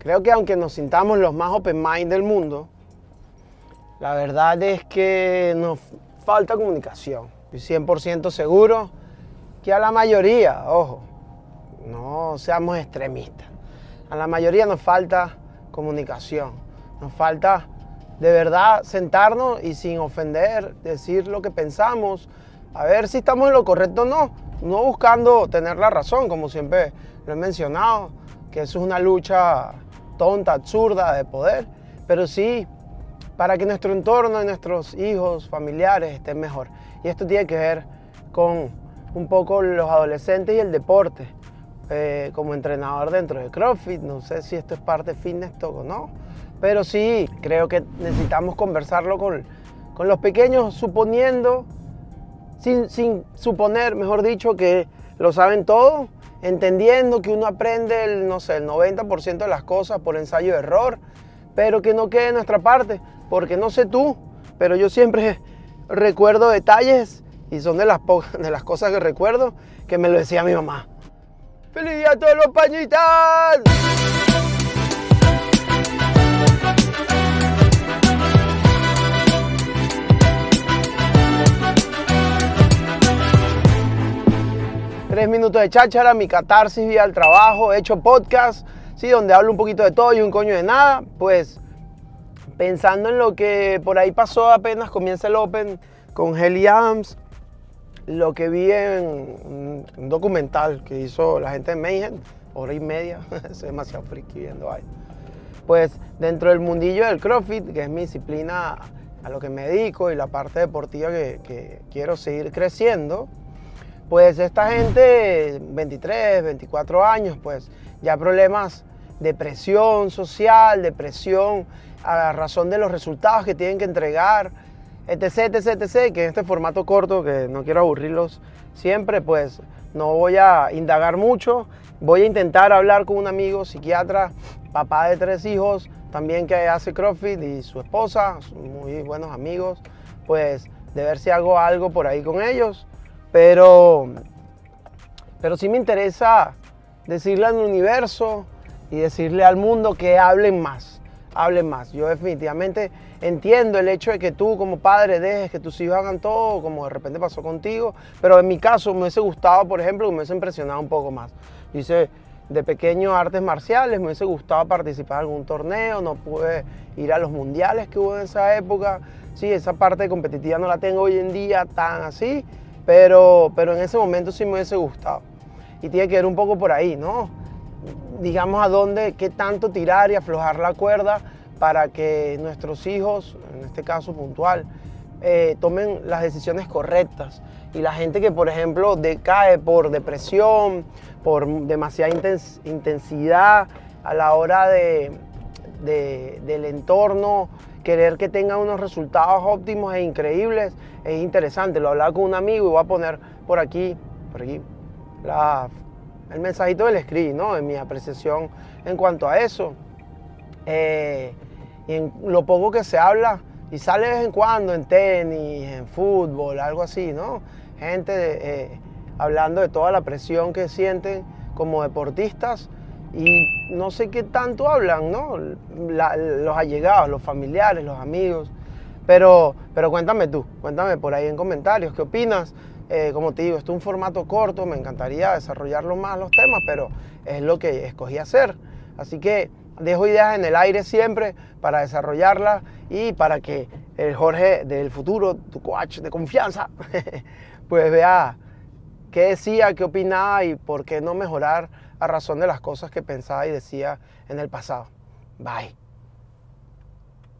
Creo que aunque nos sintamos los más open mind del mundo, la verdad es que nos falta comunicación. Estoy 100% seguro que a la mayoría, ojo, no seamos extremistas, a la mayoría nos falta comunicación, nos falta de verdad sentarnos y sin ofender decir lo que pensamos, a ver si estamos en lo correcto o no, no buscando tener la razón, como siempre lo he mencionado, que eso es una lucha tonta, absurda de poder, pero sí para que nuestro entorno y nuestros hijos, familiares estén mejor. Y esto tiene que ver con un poco los adolescentes y el deporte. Eh, como entrenador dentro de CrossFit, no sé si esto es parte de Fitness o no, pero sí, creo que necesitamos conversarlo con, con los pequeños, suponiendo, sin, sin, suponer, mejor dicho, que lo saben todo, entendiendo que uno aprende el, no sé, el 90% de las cosas por ensayo de error, pero que no quede de nuestra parte, porque no sé tú, pero yo siempre recuerdo detalles y son de las, de las cosas que recuerdo que me lo decía mi mamá. ¡Feliz día a todos los pañitas! Tres minutos de cháchara, mi catarsis vía al trabajo, he hecho podcast, sí, donde hablo un poquito de todo y un coño de nada, pues pensando en lo que por ahí pasó apenas comienza el Open con Heli Adams, lo que vi en un documental que hizo la gente de Mayhem, hora y media, es demasiado friki viendo ahí. Pues dentro del mundillo del CrossFit, que es mi disciplina a lo que me dedico y la parte deportiva que quiero seguir creciendo, pues esta gente, 23, 24 años, pues ya problemas de presión social, de presión a razón de los resultados que tienen que entregar, etc, etc, etc, que en este formato corto, que no quiero aburrirlos siempre, pues no voy a indagar mucho. Voy a intentar hablar con un amigo psiquiatra, papá de tres hijos, también que hace CrossFit y su esposa, muy buenos amigos, pues de ver si hago algo por ahí con ellos. Pero, pero sí me interesa decirle al universo y decirle al mundo que hablen más hablen más. Yo definitivamente entiendo el hecho de que tú como padre dejes que tus hijos hagan todo, como de repente pasó contigo, pero en mi caso me hubiese gustado, por ejemplo, me hubiese impresionado un poco más. Hice de pequeño artes marciales, me hubiese gustado participar en algún torneo, no pude ir a los mundiales que hubo en esa época. Sí, esa parte competitiva no la tengo hoy en día tan así, pero, pero en ese momento sí me hubiese gustado. Y tiene que ver un poco por ahí, ¿no? digamos, a dónde, qué tanto tirar y aflojar la cuerda para que nuestros hijos, en este caso puntual, eh, tomen las decisiones correctas. Y la gente que, por ejemplo, decae por depresión, por demasiada intensidad a la hora de, del entorno, querer que tengan unos resultados óptimos e increíbles, es interesante. Lo hablaba con un amigo y voy a poner por aquí, por aquí, el mensajito del script, ¿no? En mi apreciación en cuanto a eso. Eh, y en lo poco que se habla, y sale de vez en cuando en tenis, en fútbol, algo así, ¿no? Gente eh, hablando de toda la presión que sienten como deportistas y no sé qué tanto hablan, ¿no? los allegados, los familiares, los amigos. Pero, pero cuéntame tú, cuéntame por ahí en comentarios, ¿qué opinas? Eh, como te digo, esto es un formato corto, me encantaría desarrollarlo más los temas, pero es lo que escogí hacer. Así que dejo ideas en el aire siempre para desarrollarlas y para que el Jorge del futuro, tu coach de confianza, pues vea qué decía, qué opinaba y por qué no mejorar a razón de las cosas que pensaba y decía en el pasado. Bye.